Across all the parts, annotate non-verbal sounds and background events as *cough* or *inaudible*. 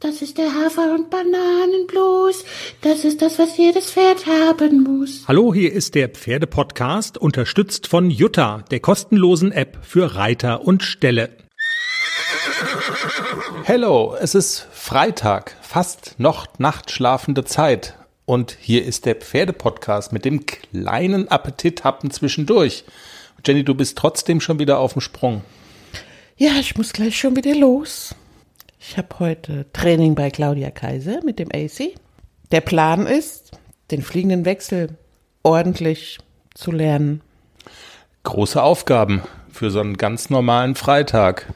Das ist der Hafer- und Bananenblues. Das ist das, was jedes Pferd haben muss. Hallo, hier ist der Pferdepodcast, unterstützt von Jutta, der kostenlosen App für Reiter und Ställe. Hello, es ist Freitag, fast noch nachtschlafende Zeit. Und hier ist der Pferdepodcast mit dem kleinen Appetithappen zwischendurch. Jenny, du bist trotzdem schon wieder auf dem Sprung. Ja, ich muss gleich schon wieder los. Ich habe heute Training bei Claudia Kaiser mit dem AC. Der Plan ist, den fliegenden Wechsel ordentlich zu lernen. Große Aufgaben für so einen ganz normalen Freitag.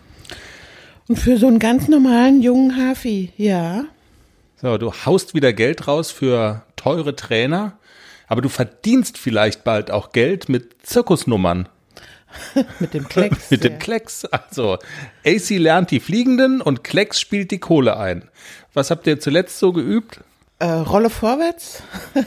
Und für so einen ganz normalen jungen Hafi, ja. So, du haust wieder Geld raus für teure Trainer, aber du verdienst vielleicht bald auch Geld mit Zirkusnummern. *laughs* mit dem Klecks. *laughs* mit dem Klecks. Also, AC lernt die Fliegenden und Klecks spielt die Kohle ein. Was habt ihr zuletzt so geübt? Äh, Rolle vorwärts, *laughs*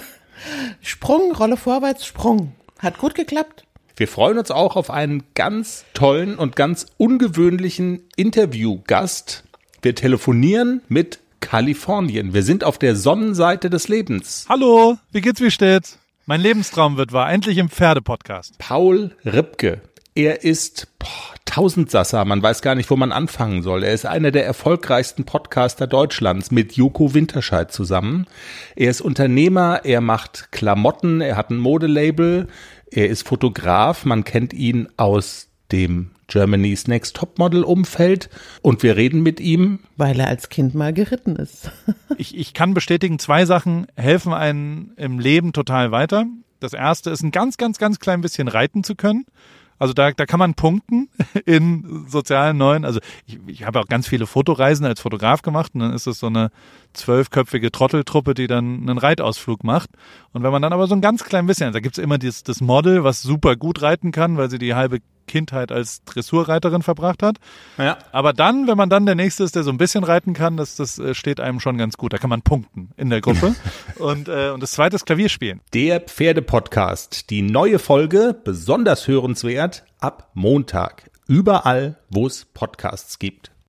Sprung, Rolle vorwärts, Sprung. Hat gut geklappt. Wir freuen uns auch auf einen ganz tollen und ganz ungewöhnlichen Interviewgast. Wir telefonieren mit Kalifornien. Wir sind auf der Sonnenseite des Lebens. Hallo, wie geht's, wie steht's? Mein Lebenstraum wird wahr, endlich im Pferdepodcast. Paul Ripke. Er ist boah, Tausendsasser, man weiß gar nicht, wo man anfangen soll. Er ist einer der erfolgreichsten Podcaster Deutschlands mit Joko Winterscheid zusammen. Er ist Unternehmer, er macht Klamotten, er hat ein Modelabel, er ist Fotograf, man kennt ihn aus dem Germany's Next Topmodel Umfeld und wir reden mit ihm. Weil er als Kind mal geritten ist. *laughs* ich, ich kann bestätigen, zwei Sachen helfen einem im Leben total weiter. Das erste ist ein ganz, ganz, ganz klein bisschen reiten zu können. Also da, da kann man punkten *laughs* in sozialen neuen. Also ich, ich habe auch ganz viele Fotoreisen als Fotograf gemacht und dann ist es so eine zwölfköpfige Trotteltruppe, die dann einen Reitausflug macht. Und wenn man dann aber so ein ganz klein bisschen, da gibt's immer dieses, das Model, was super gut reiten kann, weil sie die halbe Kindheit als Dressurreiterin verbracht hat. Ja. Aber dann, wenn man dann der Nächste ist, der so ein bisschen reiten kann, das, das äh, steht einem schon ganz gut. Da kann man punkten in der Gruppe. *laughs* und, äh, und das zweite ist Klavierspielen. Der Pferdepodcast. Die neue Folge, besonders hörenswert, ab Montag. Überall, wo es Podcasts gibt.